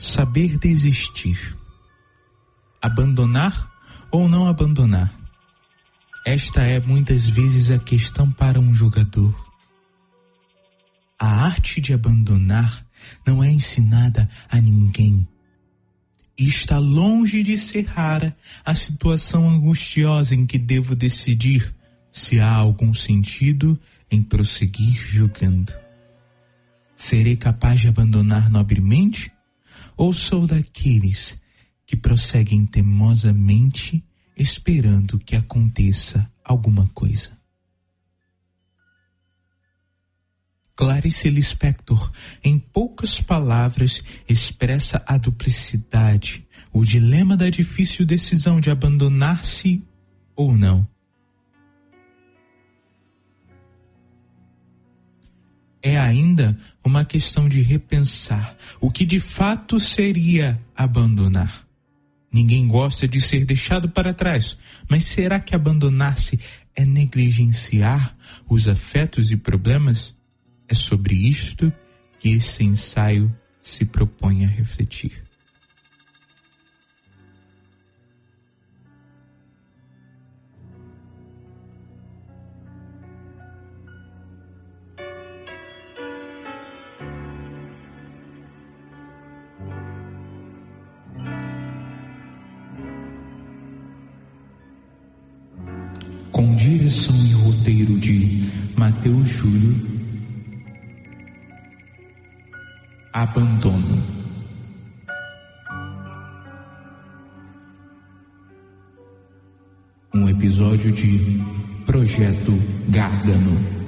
Saber desistir. Abandonar ou não abandonar? Esta é muitas vezes a questão para um jogador. A arte de abandonar não é ensinada a ninguém. E está longe de ser rara a situação angustiosa em que devo decidir se há algum sentido em prosseguir jogando. Serei capaz de abandonar nobremente? Ou sou daqueles que prosseguem teimosamente esperando que aconteça alguma coisa? Clarice Lispector, em poucas palavras, expressa a duplicidade, o dilema da difícil decisão de abandonar-se ou não. É ainda uma questão de repensar o que de fato seria abandonar. Ninguém gosta de ser deixado para trás, mas será que abandonar-se é negligenciar os afetos e problemas? É sobre isto que esse ensaio se propõe a refletir. Direção e roteiro de Mateus Júlio abandono. Um episódio de Projeto Gárgano.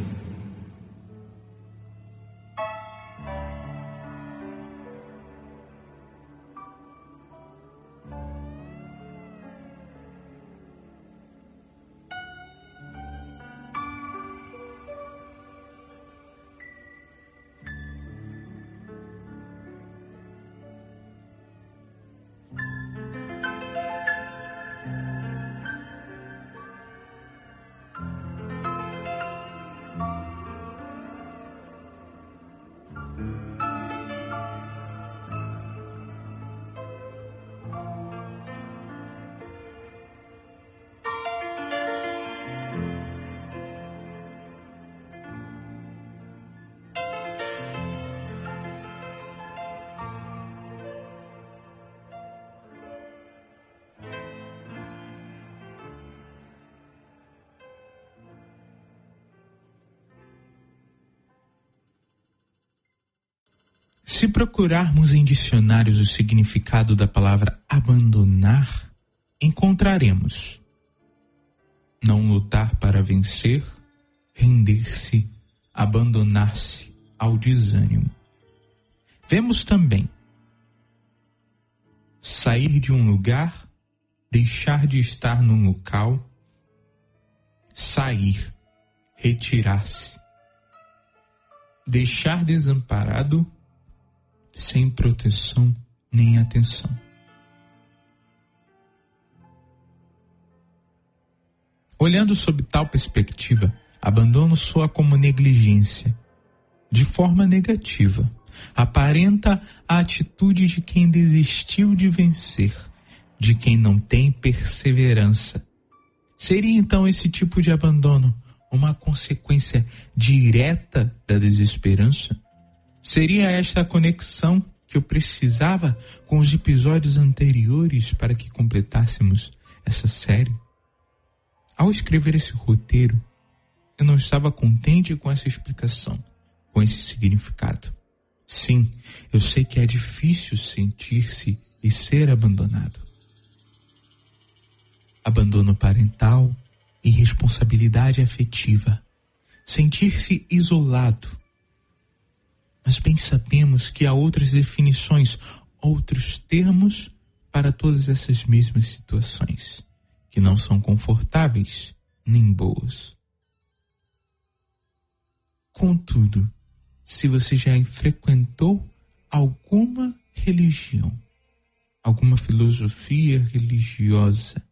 Se procurarmos em dicionários o significado da palavra abandonar, encontraremos não lutar para vencer, render-se, abandonar-se ao desânimo. Vemos também sair de um lugar, deixar de estar num local, sair, retirar-se, deixar desamparado sem proteção nem atenção. Olhando sob tal perspectiva, abandono soa como negligência, de forma negativa. Aparenta a atitude de quem desistiu de vencer, de quem não tem perseverança. Seria então esse tipo de abandono uma consequência direta da desesperança? Seria esta a conexão que eu precisava com os episódios anteriores para que completássemos essa série? Ao escrever esse roteiro, eu não estava contente com essa explicação, com esse significado. Sim, eu sei que é difícil sentir-se e ser abandonado. Abandono parental, irresponsabilidade afetiva, sentir-se isolado, mas bem sabemos que há outras definições, outros termos para todas essas mesmas situações, que não são confortáveis nem boas. Contudo, se você já frequentou alguma religião, alguma filosofia religiosa,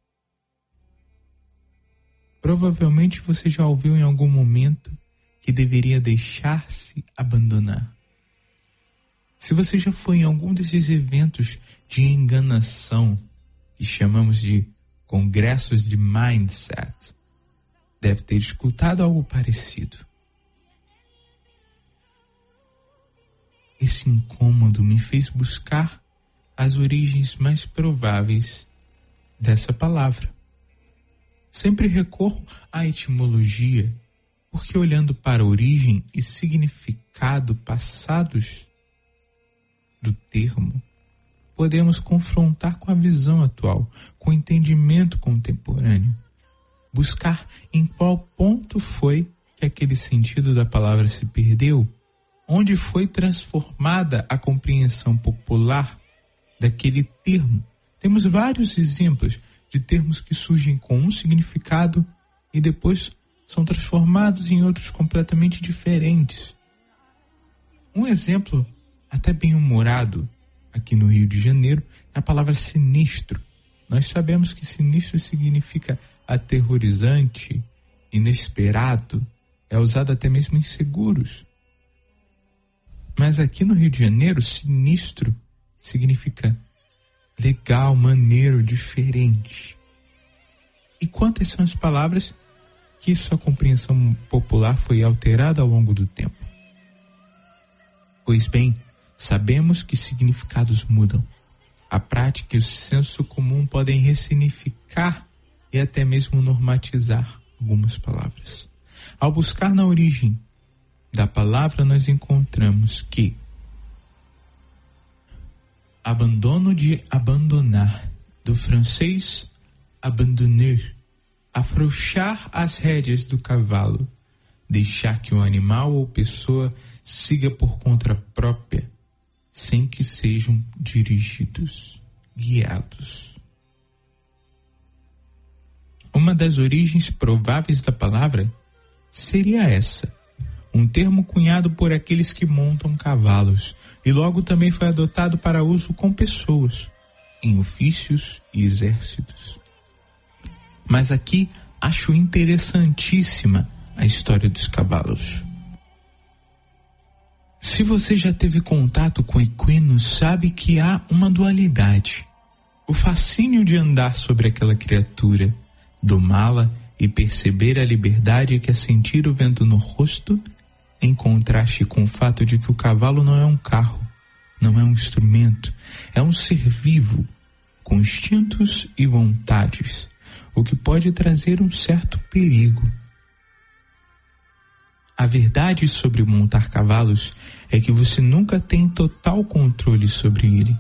provavelmente você já ouviu em algum momento que deveria deixar-se abandonar Se você já foi em algum desses eventos de enganação que chamamos de congressos de mindset, deve ter escutado algo parecido. Esse incômodo me fez buscar as origens mais prováveis dessa palavra. Sempre recorro à etimologia, porque olhando para origem e significado passados do termo, podemos confrontar com a visão atual, com o entendimento contemporâneo, buscar em qual ponto foi que aquele sentido da palavra se perdeu, onde foi transformada a compreensão popular daquele termo. Temos vários exemplos de termos que surgem com um significado e depois são transformados em outros completamente diferentes. Um exemplo até bem humorado aqui no Rio de Janeiro é a palavra sinistro. Nós sabemos que sinistro significa aterrorizante, inesperado, é usado até mesmo em seguros. Mas aqui no Rio de Janeiro, sinistro significa legal, maneiro, diferente. E quantas são as palavras que sua compreensão popular foi alterada ao longo do tempo? Pois bem, sabemos que significados mudam. A prática e o senso comum podem ressignificar e até mesmo normatizar algumas palavras. Ao buscar na origem da palavra, nós encontramos que abandono de abandonar, do francês abandonner, afrouxar as rédeas do cavalo, deixar que o animal ou pessoa siga por conta própria, sem que sejam dirigidos, guiados. Uma das origens prováveis da palavra seria essa um termo cunhado por aqueles que montam cavalos, e logo também foi adotado para uso com pessoas, em ofícios e exércitos. Mas aqui acho interessantíssima a história dos cavalos. Se você já teve contato com equinos, sabe que há uma dualidade. O fascínio de andar sobre aquela criatura, domá-la e perceber a liberdade que é sentir o vento no rosto em contraste com o fato de que o cavalo não é um carro, não é um instrumento, é um ser vivo, com instintos e vontades, o que pode trazer um certo perigo. A verdade sobre montar cavalos é que você nunca tem total controle sobre ele.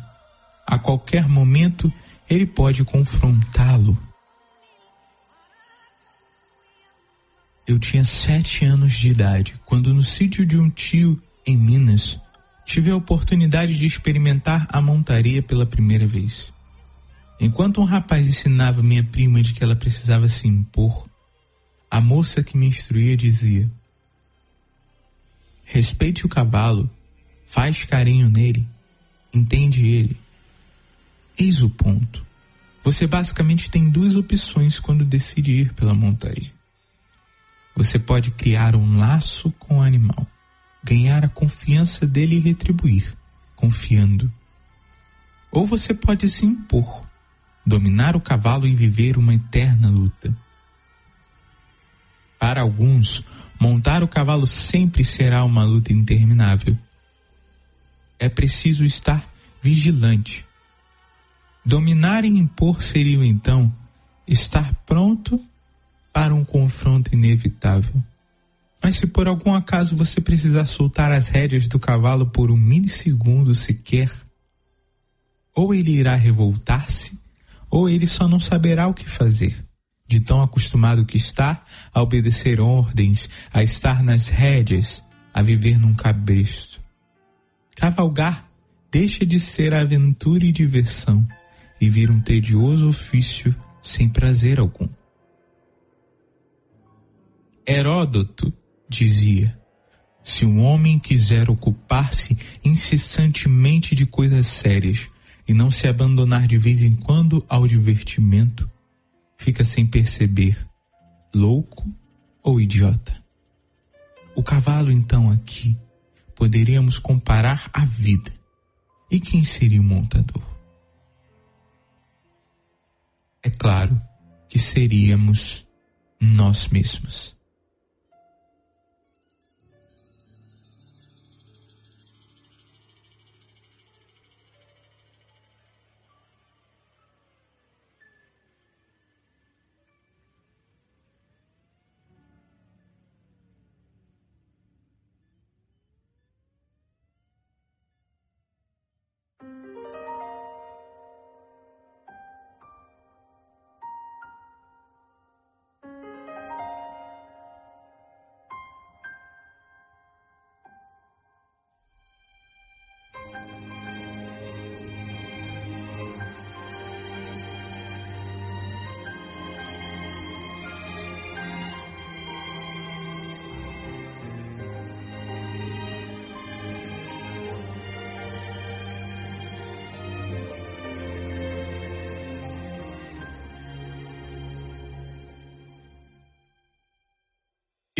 A qualquer momento, ele pode confrontá-lo Eu tinha sete anos de idade quando, no sítio de um tio em Minas, tive a oportunidade de experimentar a montaria pela primeira vez. Enquanto um rapaz ensinava minha prima de que ela precisava se impor, a moça que me instruía dizia: Respeite o cavalo, faz carinho nele, entende ele. Eis o ponto. Você basicamente tem duas opções quando decide ir pela montaria. Você pode criar um laço com o animal, ganhar a confiança dele e retribuir, confiando. Ou você pode se impor, dominar o cavalo e viver uma eterna luta. Para alguns, montar o cavalo sempre será uma luta interminável. É preciso estar vigilante. Dominar e impor seria então estar pronto para um confronto inevitável. Mas se por algum acaso você precisar soltar as rédeas do cavalo por um milissegundo sequer, ou ele irá revoltar-se, ou ele só não saberá o que fazer, de tão acostumado que está a obedecer ordens, a estar nas rédeas, a viver num cabresto. Cavalgar deixa de ser aventura e diversão e vira um tedioso ofício sem prazer algum. Heródoto dizia: se um homem quiser ocupar-se incessantemente de coisas sérias e não se abandonar de vez em quando ao divertimento, fica sem perceber, louco ou idiota. O cavalo, então, aqui, poderíamos comparar à vida, E quem seria o montador? É claro que seríamos nós mesmos.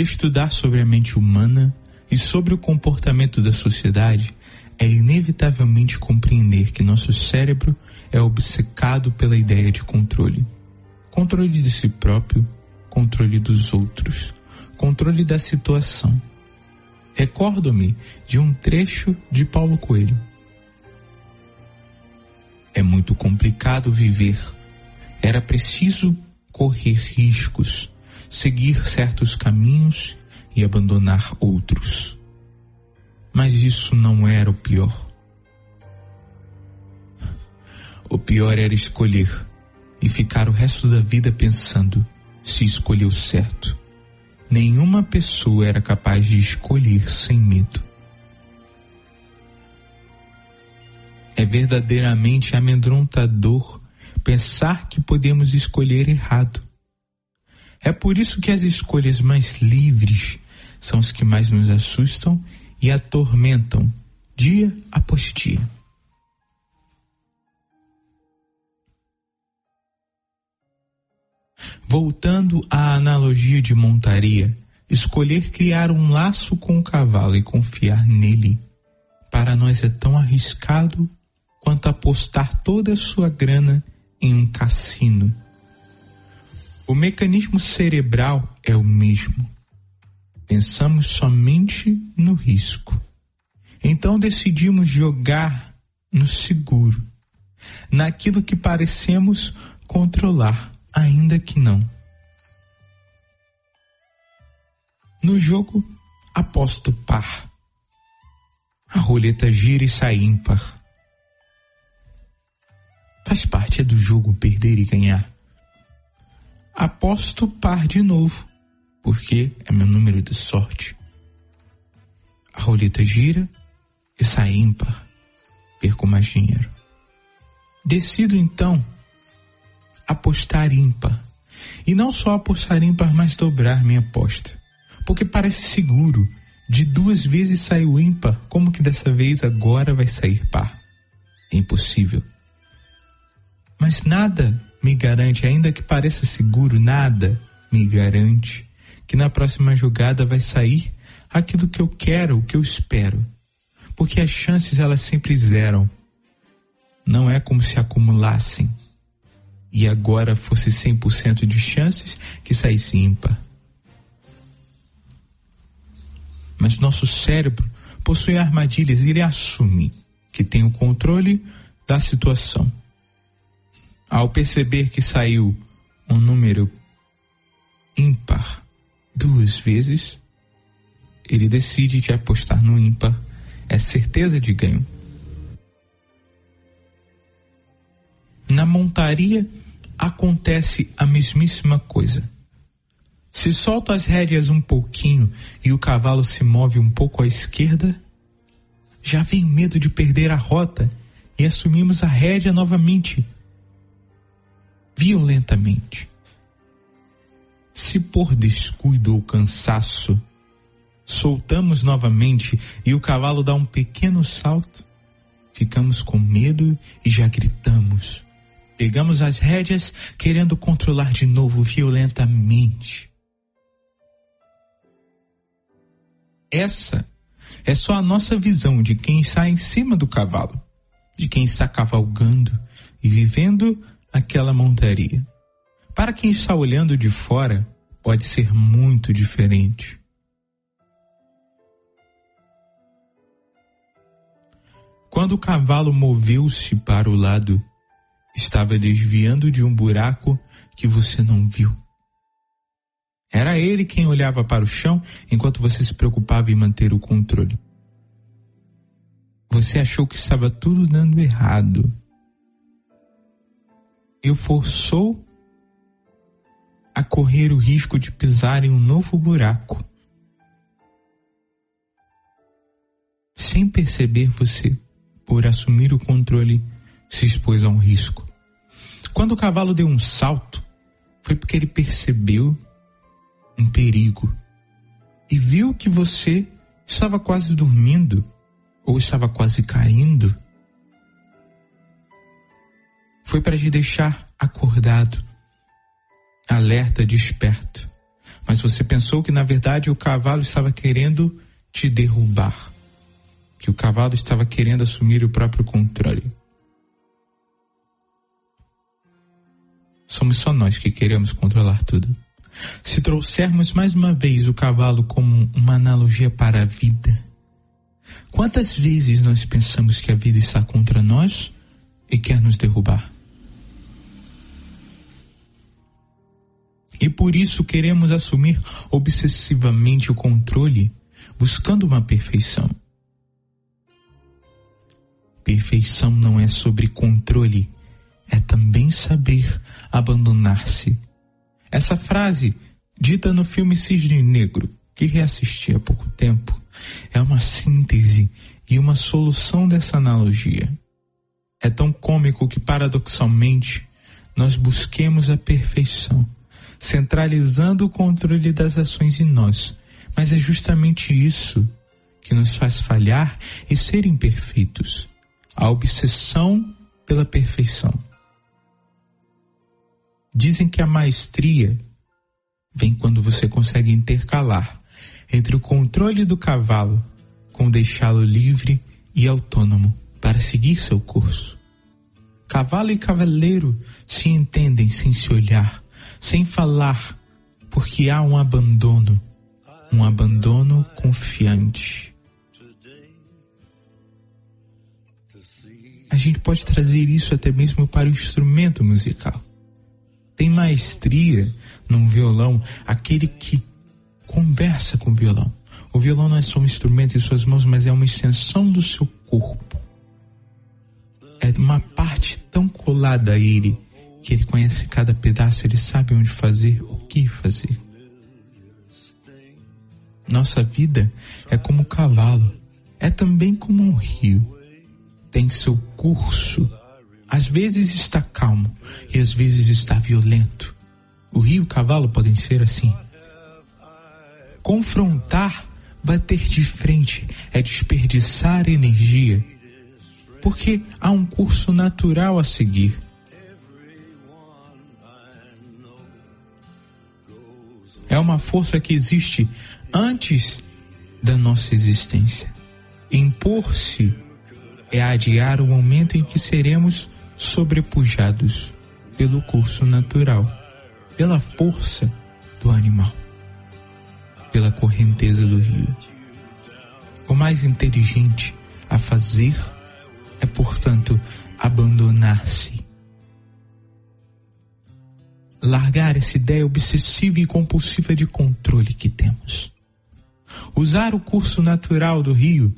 Estudar sobre a mente humana e sobre o comportamento da sociedade é inevitavelmente compreender que nosso cérebro é obcecado pela ideia de controle. Controle de si próprio, controle dos outros, controle da situação. Recordo-me de um trecho de Paulo Coelho. É muito complicado viver. Era preciso correr riscos seguir certos caminhos e abandonar outros. Mas isso não era o pior. O pior era escolher e ficar o resto da vida pensando se escolheu certo. Nenhuma pessoa era capaz de escolher sem medo. É verdadeiramente amedrontador pensar que podemos escolher errado. É por isso que as escolhas mais livres são as que mais nos assustam e atormentam dia após dia. Voltando à analogia de montaria, escolher criar um laço com o cavalo e confiar nele, para nós é tão arriscado quanto apostar toda a sua grana em um cassino o mecanismo cerebral é o mesmo. Pensamos somente no risco. Então decidimos jogar no seguro, naquilo que parecemos controlar, ainda que não. No jogo, aposto par. A roleta gira e sai ímpar. Faz parte do jogo perder e ganhar aposto par de novo, porque é meu número de sorte. A roleta gira e sai ímpar, perco mais dinheiro. Decido então apostar ímpar. E não só apostar ímpar, mas dobrar minha aposta. Porque parece seguro. De duas vezes saiu ímpar, como que dessa vez agora vai sair par? É impossível. Mas nada me garante, ainda que pareça seguro, nada me garante que na próxima jogada vai sair aquilo que eu quero, o que eu espero. Porque as chances elas sempre zeram. Não é como se acumulassem e agora fosse 100% de chances que saísse ímpar. Mas nosso cérebro possui armadilhas e ele assume que tem o controle da situação. Ao perceber que saiu um número ímpar duas vezes, ele decide que apostar no ímpar é certeza de ganho. Na montaria acontece a mesmíssima coisa. Se solta as rédeas um pouquinho e o cavalo se move um pouco à esquerda, já vem medo de perder a rota e assumimos a rédea novamente violentamente. Se por descuido ou cansaço soltamos novamente e o cavalo dá um pequeno salto, ficamos com medo e já gritamos. Pegamos as rédeas querendo controlar de novo violentamente. Essa é só a nossa visão de quem está em cima do cavalo. de quem está cavalgando e vivendo aquela montaria. Para quem está olhando de fora, pode ser muito diferente. Quando o cavalo moveu-se para o lado, estava desviando de um buraco que você não viu. Era ele quem olhava para o chão enquanto você se preocupava em manter o controle. Você achou que estava tudo dando errado. E o forçou a correr o risco de pisar em um novo buraco. Sem perceber, você, por assumir o controle, se expôs a um risco. Quando o cavalo deu um salto, foi porque ele percebeu um perigo e viu que você estava quase dormindo ou estava quase caindo. Foi para te deixar acordado, alerta, desperto. Mas você pensou que na verdade o cavalo estava querendo te derrubar, que o cavalo estava querendo assumir o próprio controle. Somos só nós que queremos controlar tudo. Se trouxermos mais uma vez o cavalo como uma analogia para a vida, quantas vezes nós pensamos que a vida está contra nós e quer nos derrubar? E por isso queremos assumir obsessivamente o controle, buscando uma perfeição. Perfeição não é sobre controle, é também saber abandonar-se. Essa frase, dita no filme Cisne Negro, que reassisti há pouco tempo, é uma síntese e uma solução dessa analogia. É tão cômico que, paradoxalmente, nós busquemos a perfeição, centralizando o controle das ações em nós. Mas é justamente isso que nos faz falhar e ser imperfeitos a obsessão pela perfeição. Dizem que a maestria vem quando você consegue intercalar entre o controle do cavalo com deixá-lo livre e autônomo para seguir seu curso. Cavalo e cavaleiro se entendem sem se olhar, sem falar, porque há um abandono, um abandono confiante. A gente pode trazer isso até mesmo para o instrumento musical tem maestria num violão aquele que conversa com o violão. O violão não é só um instrumento em suas mãos, mas é uma extensão do seu corpo. É uma parte tão colada a ele que ele conhece cada pedaço, ele sabe onde fazer, o que fazer. Nossa vida é como um cavalo, é também como um rio. Tem seu curso às vezes está calmo e às vezes está violento. O rio e o cavalo podem ser assim. Confrontar, bater de frente, é desperdiçar energia, porque há um curso natural a seguir. É uma força que existe antes da nossa existência. Impor-se é adiar o momento em que seremos sobrepujados pelo curso natural, pela força do animal, pela correnteza do rio. O mais inteligente a fazer é, portanto, abandonar-se. Largar essa ideia obsessiva e compulsiva de controle que temos. Usar o curso natural do rio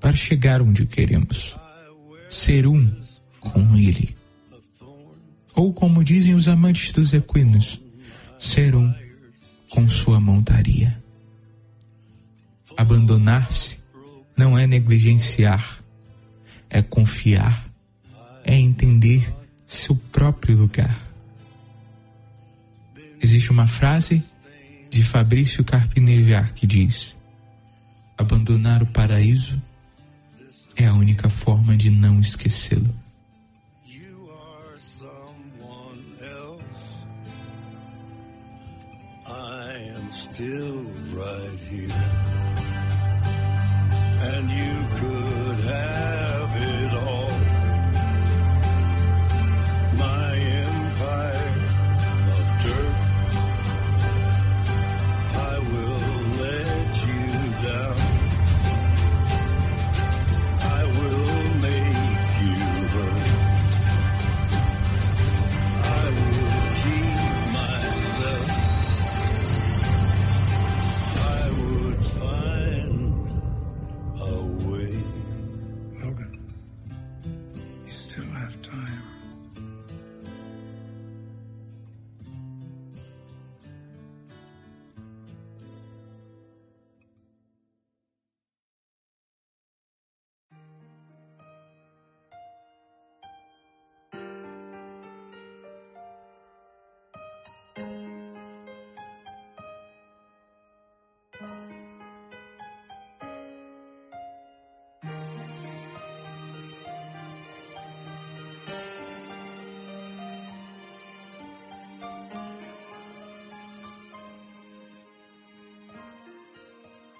para chegar onde queremos. Ser um com ele. Ou como dizem os amantes dos equinos, ser um com sua montaria. Abandonar-se não é negligenciar, é confiar, é entender seu próprio lugar. Existe uma frase de Fabrício Carpinejar que diz: Abandonar o paraíso é a única forma de não esquecê-lo. still right here.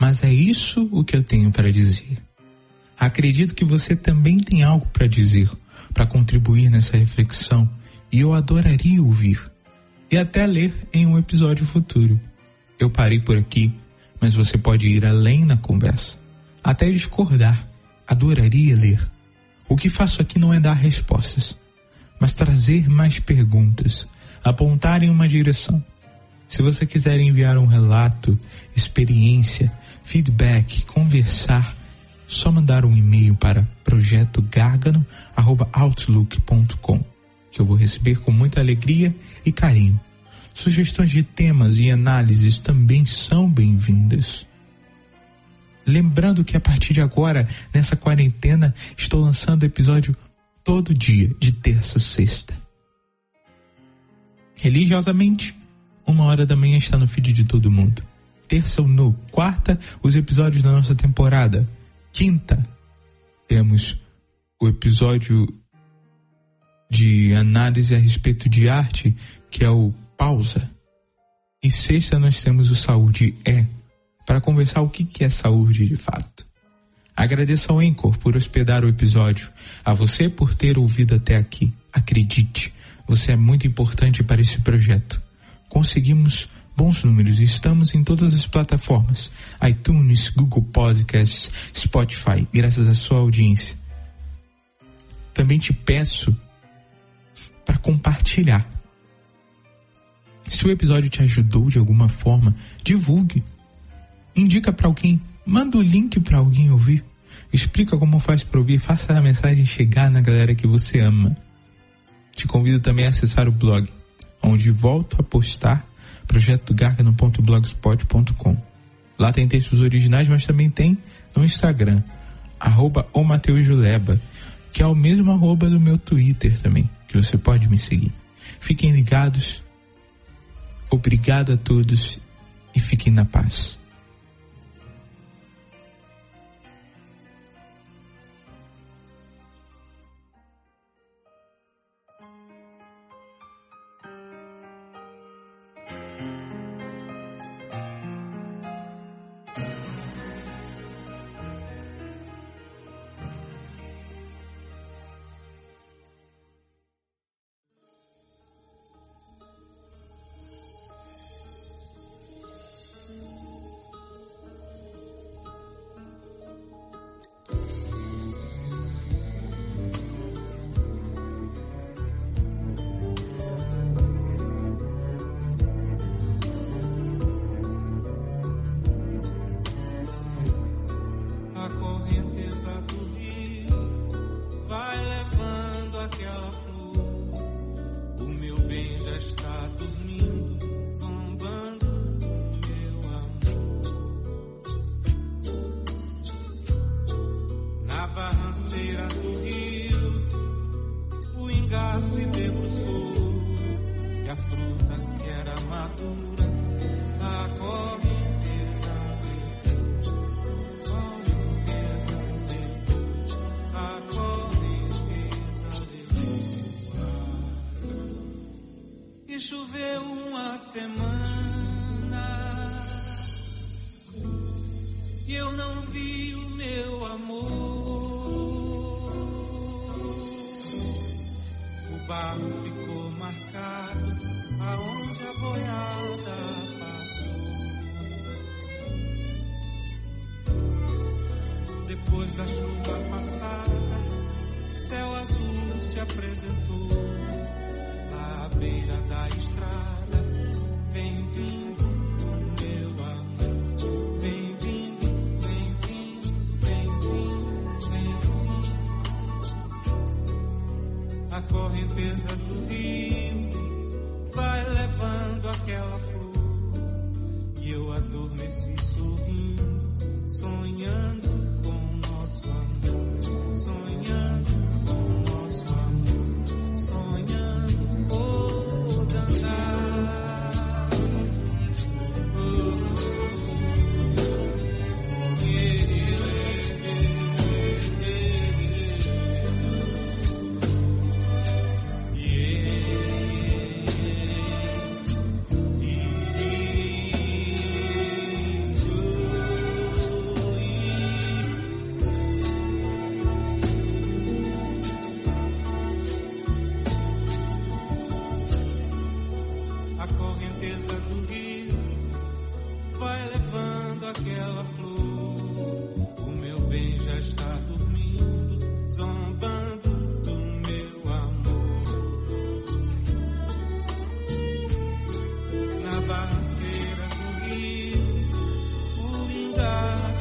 Mas é isso o que eu tenho para dizer. Acredito que você também tem algo para dizer, para contribuir nessa reflexão, e eu adoraria ouvir e até ler em um episódio futuro. Eu parei por aqui, mas você pode ir além na conversa, até discordar. Adoraria ler. O que faço aqui não é dar respostas, mas trazer mais perguntas, apontar em uma direção. Se você quiser enviar um relato, experiência, feedback, conversar, só mandar um e-mail para projetogargano@outlook.com, que eu vou receber com muita alegria e carinho. Sugestões de temas e análises também são bem-vindas. Lembrando que a partir de agora, nessa quarentena, estou lançando episódio todo dia, de terça a sexta. Religiosamente, uma hora da manhã está no feed de todo mundo. Terça ou no, quarta, os episódios da nossa temporada. Quinta, temos o episódio de análise a respeito de arte, que é o Pausa. E sexta, nós temos o Saúde É, para conversar o que é saúde de fato. Agradeço ao Encor por hospedar o episódio, a você por ter ouvido até aqui. Acredite, você é muito importante para esse projeto. Conseguimos bons números estamos em todas as plataformas: iTunes, Google Podcasts, Spotify, graças à sua audiência. Também te peço para compartilhar. Se o episódio te ajudou de alguma forma, divulgue. Indica para alguém, manda o link para alguém ouvir. Explica como faz para ouvir, faça a mensagem chegar na galera que você ama. Te convido também a acessar o blog, onde volto a postar projetogargano.blogspot.com. Lá tem textos originais, mas também tem no Instagram, arroba o que é o mesmo arroba do meu Twitter também, que você pode me seguir. Fiquem ligados, obrigado a todos e fiquem na paz. Sonhando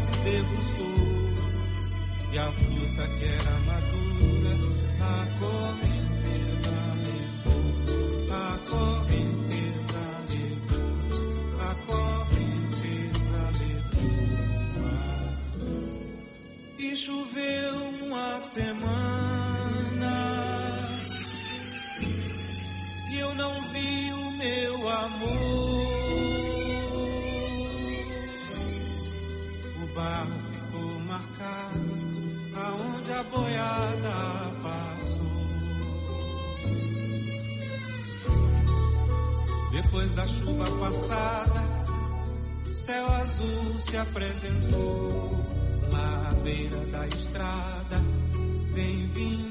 se debruçou e a fruta que era madura a correnteza levou, a correnteza levou, a correnteza levou. E choveu uma semana e eu não vi o meu amor. Boiada passou. Depois da chuva passada, céu azul se apresentou na beira da estrada. Vem vindo